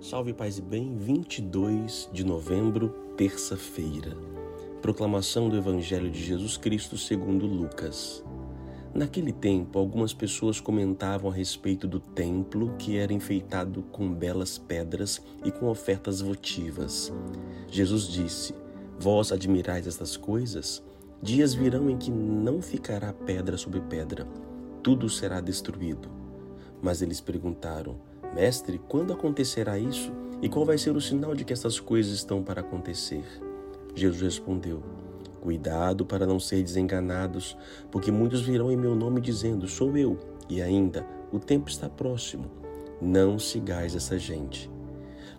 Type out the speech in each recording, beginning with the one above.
Salve Paz e Bem, 22 de novembro, terça-feira. Proclamação do Evangelho de Jesus Cristo segundo Lucas. Naquele tempo, algumas pessoas comentavam a respeito do templo que era enfeitado com belas pedras e com ofertas votivas. Jesus disse: Vós admirais estas coisas? Dias virão em que não ficará pedra sobre pedra, tudo será destruído. Mas eles perguntaram: Mestre, quando acontecerá isso? E qual vai ser o sinal de que essas coisas estão para acontecer? Jesus respondeu: Cuidado para não ser desenganados, porque muitos virão em meu nome dizendo: Sou eu. E ainda, o tempo está próximo. Não sigais essa gente.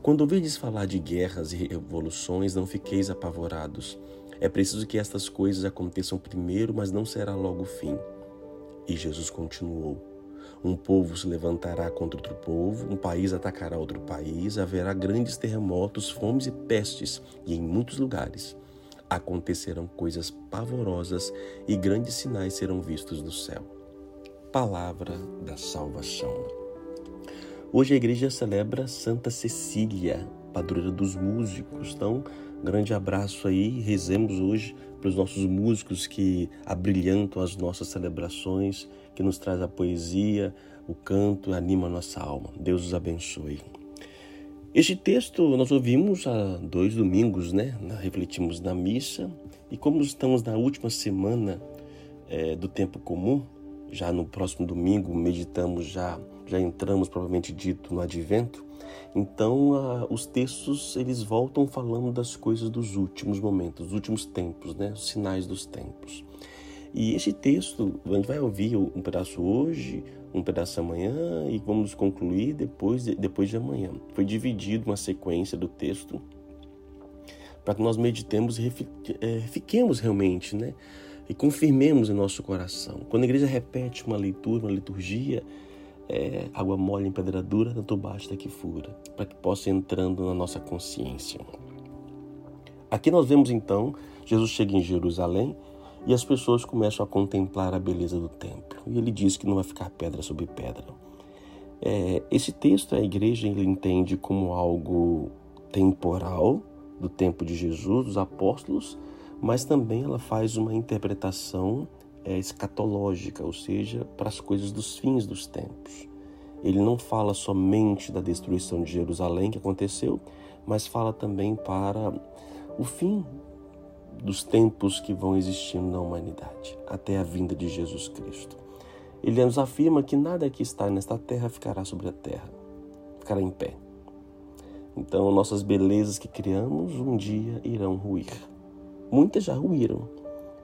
Quando ouvides falar de guerras e revoluções, não fiqueis apavorados. É preciso que estas coisas aconteçam primeiro, mas não será logo o fim. E Jesus continuou: um povo se levantará contra outro povo, um país atacará outro país, haverá grandes terremotos, fomes e pestes, e em muitos lugares acontecerão coisas pavorosas e grandes sinais serão vistos no céu. Palavra da salvação. Hoje a igreja celebra Santa Cecília, padroeira dos músicos. Então, grande abraço aí, rezemos hoje para os nossos músicos que abrilhantam as nossas celebrações, que nos traz a poesia, o canto, anima a nossa alma. Deus os abençoe. Este texto nós ouvimos há dois domingos, né? Refletimos na missa e como estamos na última semana é, do tempo comum, já no próximo domingo meditamos já já entramos provavelmente dito no Advento. Então, uh, os textos eles voltam falando das coisas dos últimos momentos, dos últimos tempos, né? Os sinais dos tempos. E esse texto, a gente vai ouvir um pedaço hoje, um pedaço amanhã e vamos concluir depois de, depois de amanhã. Foi dividido uma sequência do texto para que nós meditemos e é, fiquemos realmente, né? E confirmemos em nosso coração. Quando a igreja repete uma leitura, uma liturgia, é, água mole em pedra dura, tanto basta que fura, para que possa ir entrando na nossa consciência. Aqui nós vemos então, Jesus chega em Jerusalém e as pessoas começam a contemplar a beleza do templo. E ele diz que não vai ficar pedra sobre pedra. É, esse texto a igreja ele entende como algo temporal do tempo de Jesus, dos apóstolos, mas também ela faz uma interpretação é, escatológica, ou seja, para as coisas dos fins dos tempos. Ele não fala somente da destruição de Jerusalém que aconteceu, mas fala também para o fim dos tempos que vão existindo na humanidade, até a vinda de Jesus Cristo. Ele nos afirma que nada que está nesta terra ficará sobre a terra, ficará em pé. Então, nossas belezas que criamos um dia irão ruir. Muitas já ruíram,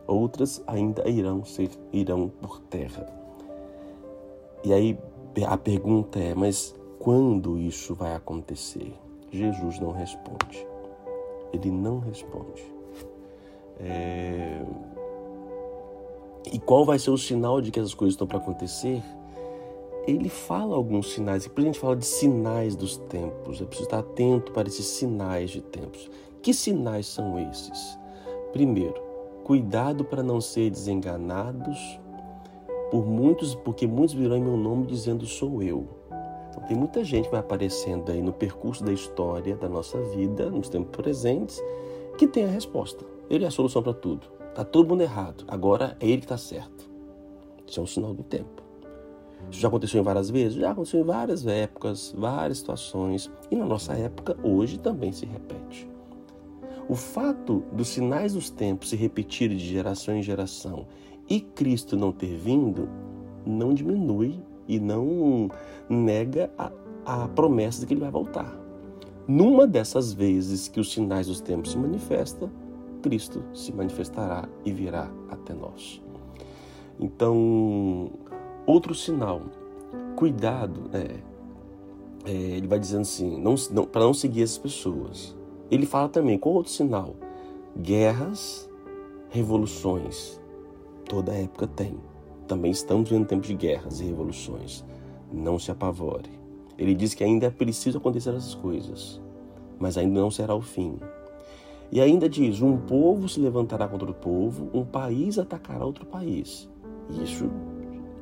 outras ainda irão ser irão por terra. E aí a pergunta é: mas quando isso vai acontecer? Jesus não responde. Ele não responde. É... E qual vai ser o sinal de que essas coisas estão para acontecer? Ele fala alguns sinais, e por a gente fala de sinais dos tempos, é preciso estar atento para esses sinais de tempos. Que sinais são esses? Primeiro, Cuidado para não ser desenganados por muitos, porque muitos virão em meu nome dizendo sou eu. Então, tem muita gente que vai aparecendo aí no percurso da história da nossa vida, nos tempos presentes, que tem a resposta. Ele é a solução para tudo. Está todo mundo errado. Agora é ele que está certo. Isso é um sinal do tempo. Isso já aconteceu em várias vezes? Já aconteceu em várias épocas, várias situações. E na nossa época, hoje, também se repete. O fato dos sinais dos tempos se repetirem de geração em geração e Cristo não ter vindo, não diminui e não nega a, a promessa de que ele vai voltar. Numa dessas vezes que os sinais dos tempos se manifestam, Cristo se manifestará e virá até nós. Então, outro sinal, cuidado, é, é, ele vai dizendo assim, não, não, para não seguir essas pessoas. Ele fala também, com outro sinal? Guerras, revoluções. Toda época tem. Também estamos vivendo tempos de guerras e revoluções. Não se apavore. Ele diz que ainda é preciso acontecer essas coisas, mas ainda não será o fim. E ainda diz: um povo se levantará contra outro povo, um país atacará outro país. Isso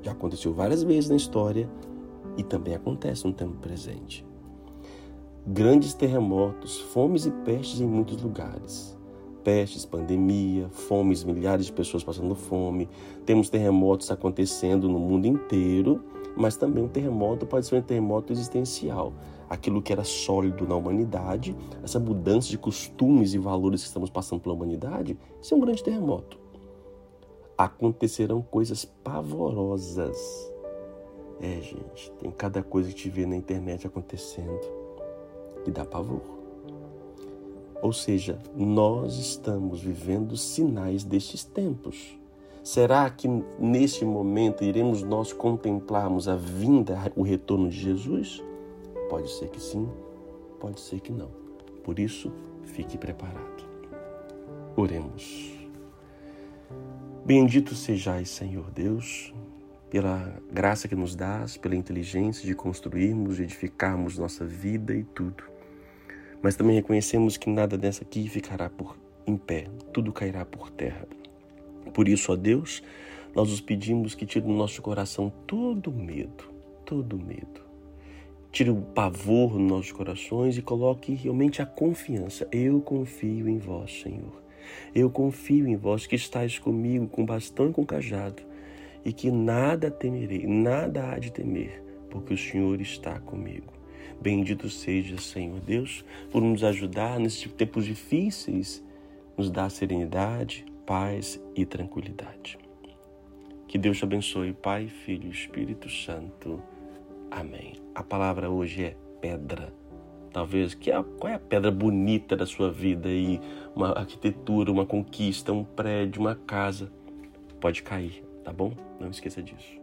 já aconteceu várias vezes na história e também acontece no tempo presente. Grandes terremotos, fomes e pestes em muitos lugares. Pestes, pandemia, fomes, milhares de pessoas passando fome. Temos terremotos acontecendo no mundo inteiro, mas também um terremoto pode ser um terremoto existencial. Aquilo que era sólido na humanidade, essa mudança de costumes e valores que estamos passando pela humanidade, isso é um grande terremoto. Acontecerão coisas pavorosas. É, gente, tem cada coisa que te vê na internet acontecendo e dá pavor. Ou seja, nós estamos vivendo sinais destes tempos. Será que neste momento iremos nós contemplarmos a vinda, o retorno de Jesus? Pode ser que sim, pode ser que não. Por isso, fique preparado. Oremos. Bendito sejais, Senhor Deus, pela graça que nos dás, pela inteligência de construirmos, de edificarmos nossa vida e tudo mas também reconhecemos que nada dessa aqui ficará por em pé, tudo cairá por terra. Por isso, ó Deus, nós os pedimos que tire do nosso coração todo medo, todo medo. Tire o pavor nos nossos corações e coloque realmente a confiança. Eu confio em vós, Senhor. Eu confio em vós que estáis comigo com bastão e com cajado, e que nada temerei, nada há de temer, porque o Senhor está comigo. Bendito seja, Senhor Deus, por nos ajudar nesses tempos difíceis, nos dar serenidade, paz e tranquilidade. Que Deus te abençoe, Pai, Filho e Espírito Santo. Amém. A palavra hoje é pedra. Talvez, que é, qual é a pedra bonita da sua vida aí? Uma arquitetura, uma conquista, um prédio, uma casa. Pode cair, tá bom? Não esqueça disso.